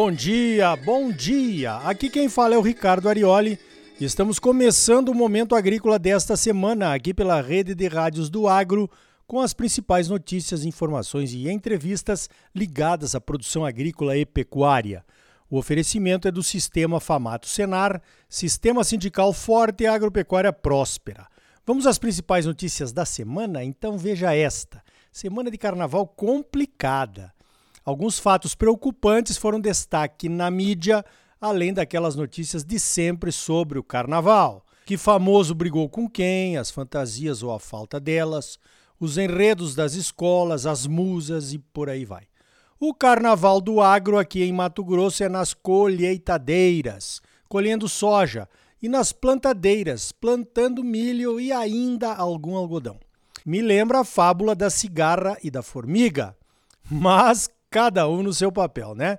bom dia, bom dia! Aqui quem fala é o Ricardo Arioli estamos começando o Momento Agrícola desta semana aqui pela rede de rádios do Agro com as principais notícias, informações e entrevistas ligadas à produção agrícola e pecuária. O oferecimento é do Sistema Famato Senar, Sistema Sindical Forte e Agropecuária Próspera. Vamos às principais notícias da semana? Então veja esta. Semana de carnaval complicada. Alguns fatos preocupantes foram destaque na mídia, além daquelas notícias de sempre sobre o carnaval. Que famoso brigou com quem, as fantasias ou a falta delas, os enredos das escolas, as musas e por aí vai. O carnaval do agro aqui em Mato Grosso é nas colheitadeiras, colhendo soja, e nas plantadeiras, plantando milho e ainda algum algodão. Me lembra a fábula da cigarra e da formiga. Mas cada um no seu papel, né?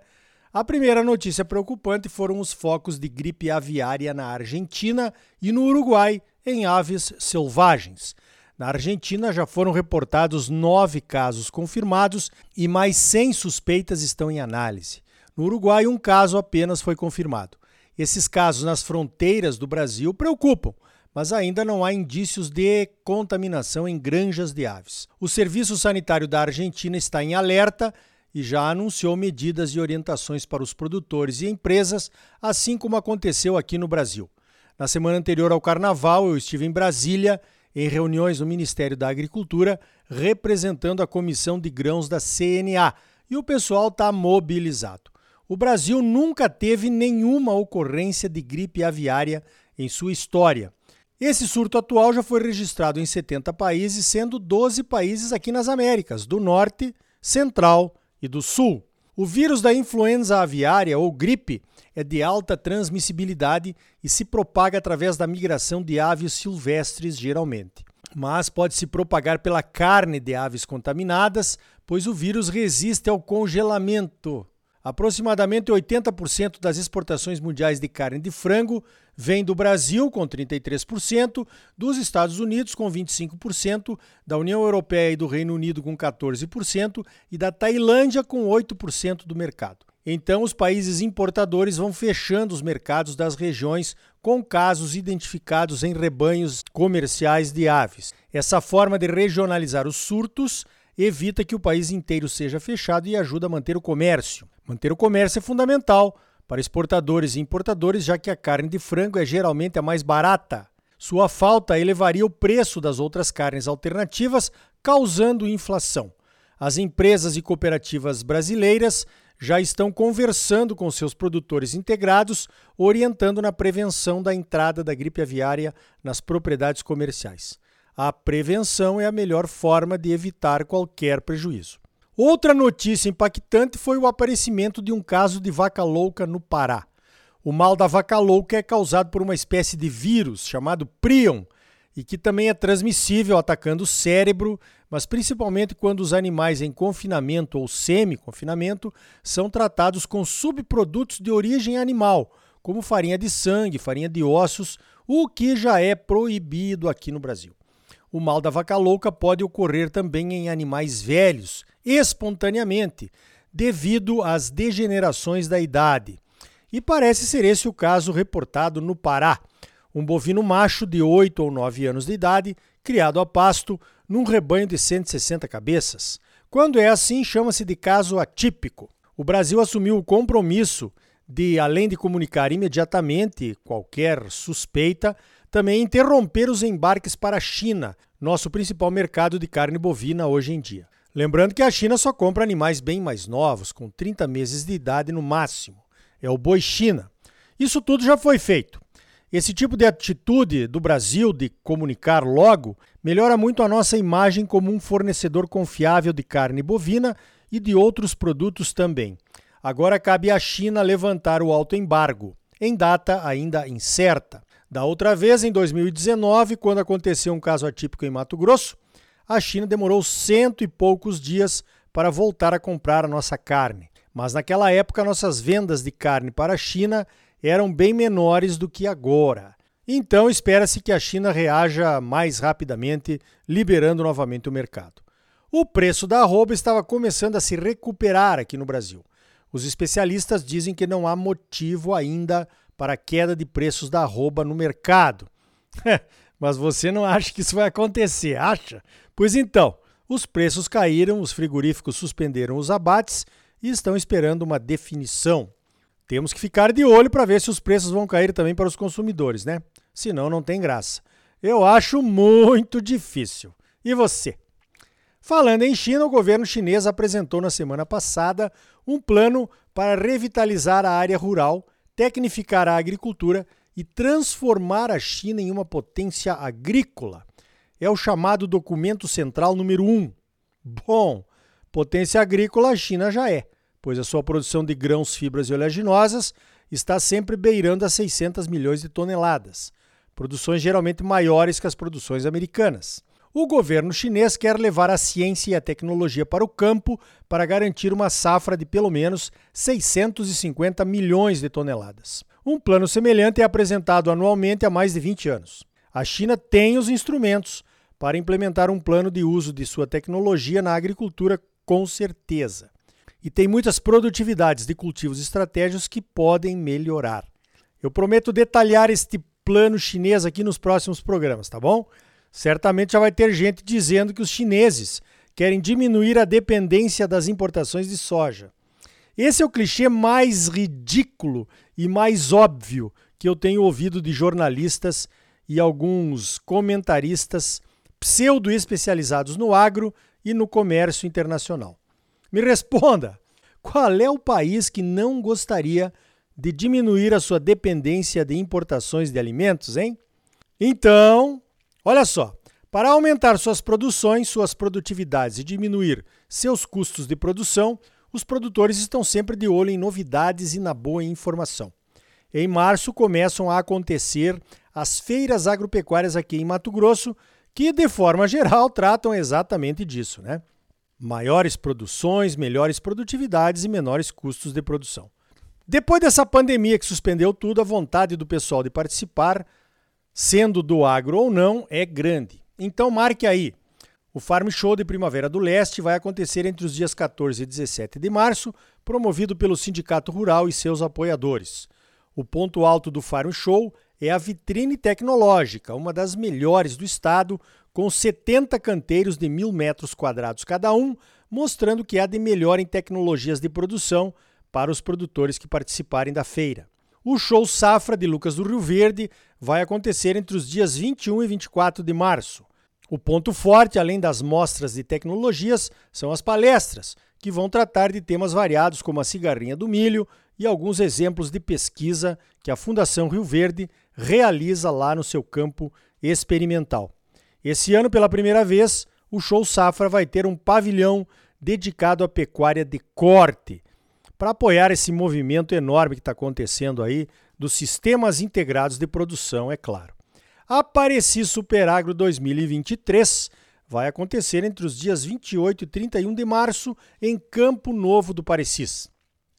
A primeira notícia preocupante foram os focos de gripe aviária na Argentina e no Uruguai em aves selvagens. Na Argentina já foram reportados nove casos confirmados e mais 100 suspeitas estão em análise. No Uruguai, um caso apenas foi confirmado. Esses casos nas fronteiras do Brasil preocupam, mas ainda não há indícios de contaminação em granjas de aves. O Serviço Sanitário da Argentina está em alerta e já anunciou medidas e orientações para os produtores e empresas, assim como aconteceu aqui no Brasil. Na semana anterior ao carnaval, eu estive em Brasília, em reuniões no Ministério da Agricultura, representando a Comissão de Grãos da CNA, e o pessoal está mobilizado. O Brasil nunca teve nenhuma ocorrência de gripe aviária em sua história. Esse surto atual já foi registrado em 70 países, sendo 12 países aqui nas Américas, do Norte, Central e do Sul. O vírus da influenza aviária ou gripe é de alta transmissibilidade e se propaga através da migração de aves silvestres, geralmente. Mas pode se propagar pela carne de aves contaminadas, pois o vírus resiste ao congelamento. Aproximadamente 80% das exportações mundiais de carne de frango vem do Brasil, com 33%, dos Estados Unidos, com 25%, da União Europeia e do Reino Unido, com 14%, e da Tailândia, com 8% do mercado. Então, os países importadores vão fechando os mercados das regiões com casos identificados em rebanhos comerciais de aves. Essa forma de regionalizar os surtos evita que o país inteiro seja fechado e ajuda a manter o comércio. Manter o comércio é fundamental para exportadores e importadores, já que a carne de frango é geralmente a mais barata. Sua falta elevaria o preço das outras carnes alternativas, causando inflação. As empresas e cooperativas brasileiras já estão conversando com seus produtores integrados, orientando na prevenção da entrada da gripe aviária nas propriedades comerciais. A prevenção é a melhor forma de evitar qualquer prejuízo. Outra notícia impactante foi o aparecimento de um caso de vaca louca no Pará. O mal da vaca louca é causado por uma espécie de vírus chamado prion e que também é transmissível atacando o cérebro, mas principalmente quando os animais em confinamento ou semi-confinamento são tratados com subprodutos de origem animal, como farinha de sangue, farinha de ossos, o que já é proibido aqui no Brasil. O mal da vaca louca pode ocorrer também em animais velhos, espontaneamente, devido às degenerações da idade. E parece ser esse o caso reportado no Pará. Um bovino macho de 8 ou 9 anos de idade, criado a pasto, num rebanho de 160 cabeças. Quando é assim, chama-se de caso atípico. O Brasil assumiu o compromisso de, além de comunicar imediatamente qualquer suspeita, também interromper os embarques para a China, nosso principal mercado de carne bovina hoje em dia. Lembrando que a China só compra animais bem mais novos, com 30 meses de idade no máximo. É o boi China. Isso tudo já foi feito. Esse tipo de atitude do Brasil de comunicar logo melhora muito a nossa imagem como um fornecedor confiável de carne bovina e de outros produtos também. Agora cabe à China levantar o alto embargo, em data ainda incerta. Da outra vez, em 2019, quando aconteceu um caso atípico em Mato Grosso, a China demorou cento e poucos dias para voltar a comprar a nossa carne. Mas naquela época, nossas vendas de carne para a China eram bem menores do que agora. Então, espera-se que a China reaja mais rapidamente, liberando novamente o mercado. O preço da arroba estava começando a se recuperar aqui no Brasil. Os especialistas dizem que não há motivo ainda para a queda de preços da arroba no mercado. Mas você não acha que isso vai acontecer, acha? Pois então, os preços caíram, os frigoríficos suspenderam os abates e estão esperando uma definição. Temos que ficar de olho para ver se os preços vão cair também para os consumidores, né? Senão não tem graça. Eu acho muito difícil. E você? Falando em China, o governo chinês apresentou na semana passada um plano para revitalizar a área rural, tecnificar a agricultura e transformar a China em uma potência agrícola. É o chamado documento central número 1. Um. Bom, potência agrícola a China já é, pois a sua produção de grãos, fibras e oleaginosas está sempre beirando as 600 milhões de toneladas, produções geralmente maiores que as produções americanas. O governo chinês quer levar a ciência e a tecnologia para o campo para garantir uma safra de pelo menos 650 milhões de toneladas. Um plano semelhante é apresentado anualmente há mais de 20 anos. A China tem os instrumentos para implementar um plano de uso de sua tecnologia na agricultura, com certeza. E tem muitas produtividades de cultivos estratégicos que podem melhorar. Eu prometo detalhar este plano chinês aqui nos próximos programas, tá bom? Certamente já vai ter gente dizendo que os chineses querem diminuir a dependência das importações de soja. Esse é o clichê mais ridículo e mais óbvio que eu tenho ouvido de jornalistas e alguns comentaristas pseudo-especializados no agro e no comércio internacional. Me responda: qual é o país que não gostaria de diminuir a sua dependência de importações de alimentos, hein? Então, Olha só, para aumentar suas produções, suas produtividades e diminuir seus custos de produção, os produtores estão sempre de olho em novidades e na boa informação. Em março começam a acontecer as feiras agropecuárias aqui em Mato Grosso, que de forma geral tratam exatamente disso, né? Maiores produções, melhores produtividades e menores custos de produção. Depois dessa pandemia que suspendeu tudo, a vontade do pessoal de participar sendo do agro ou não, é grande. Então marque aí. O Farm Show de Primavera do Leste vai acontecer entre os dias 14 e 17 de março, promovido pelo Sindicato Rural e seus apoiadores. O ponto alto do Farm Show é a vitrine tecnológica, uma das melhores do estado, com 70 canteiros de mil metros quadrados cada um, mostrando que há de melhor em tecnologias de produção para os produtores que participarem da feira. O show Safra de Lucas do Rio Verde vai acontecer entre os dias 21 e 24 de março. O ponto forte, além das mostras de tecnologias, são as palestras, que vão tratar de temas variados como a cigarrinha do milho e alguns exemplos de pesquisa que a Fundação Rio Verde realiza lá no seu campo experimental. Esse ano, pela primeira vez, o Show Safra vai ter um pavilhão dedicado à pecuária de corte para apoiar esse movimento enorme que está acontecendo aí dos sistemas integrados de produção, é claro. Apareci Superagro 2023 vai acontecer entre os dias 28 e 31 de março em Campo Novo do Parecis.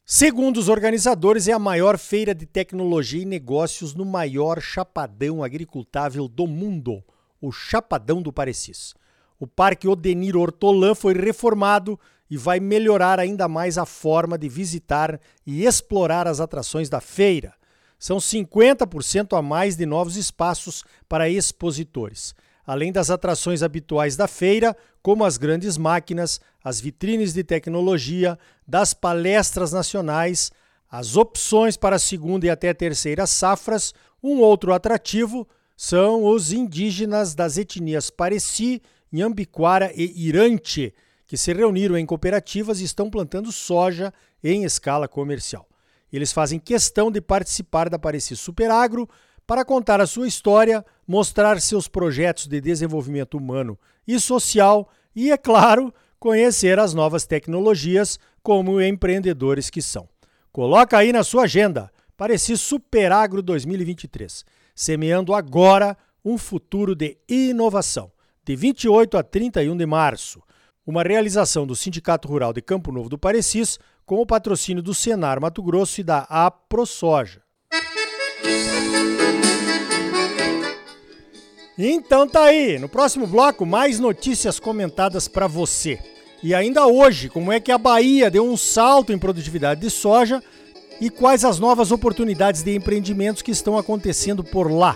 Segundo os organizadores, é a maior feira de tecnologia e negócios no maior chapadão agricultável do mundo, o Chapadão do Parecis. O Parque Odenir Hortolã foi reformado e vai melhorar ainda mais a forma de visitar e explorar as atrações da feira. São 50% a mais de novos espaços para expositores. Além das atrações habituais da feira, como as grandes máquinas, as vitrines de tecnologia, das palestras nacionais, as opções para a segunda e até terceira safras, um outro atrativo são os indígenas das etnias Pareci, Nhambiquara e Irante, que se reuniram em cooperativas e estão plantando soja em escala comercial. Eles fazem questão de participar da Pareci Superagro para contar a sua história, mostrar seus projetos de desenvolvimento humano e social e, é claro, conhecer as novas tecnologias como empreendedores que são. Coloca aí na sua agenda, Pareci Superagro 2023, semeando agora um futuro de inovação, de 28 a 31 de março uma realização do Sindicato Rural de Campo Novo do Parecis com o patrocínio do Senar Mato Grosso e da AproSoja. Então tá aí, no próximo bloco mais notícias comentadas para você. E ainda hoje, como é que a Bahia deu um salto em produtividade de soja e quais as novas oportunidades de empreendimentos que estão acontecendo por lá.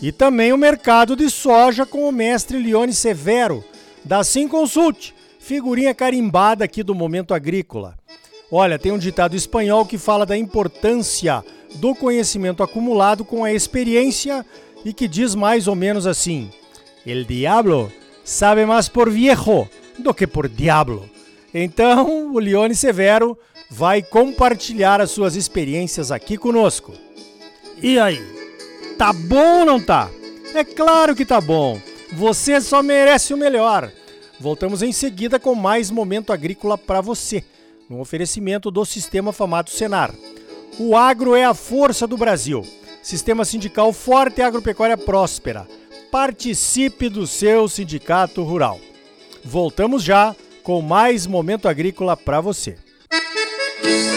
E também o mercado de soja com o mestre Leone Severo, da Sim Consult, figurinha carimbada aqui do Momento Agrícola. Olha, tem um ditado espanhol que fala da importância do conhecimento acumulado com a experiência e que diz mais ou menos assim: El diablo sabe mais por viejo do que por diablo. Então, o Leone Severo vai compartilhar as suas experiências aqui conosco. E aí? Tá bom ou não tá? É claro que tá bom. Você só merece o melhor. Voltamos em seguida com mais momento agrícola para você, no oferecimento do Sistema Famato Senar. O agro é a força do Brasil. Sistema sindical forte e agropecuária próspera. Participe do seu sindicato rural. Voltamos já com mais momento agrícola para você. Música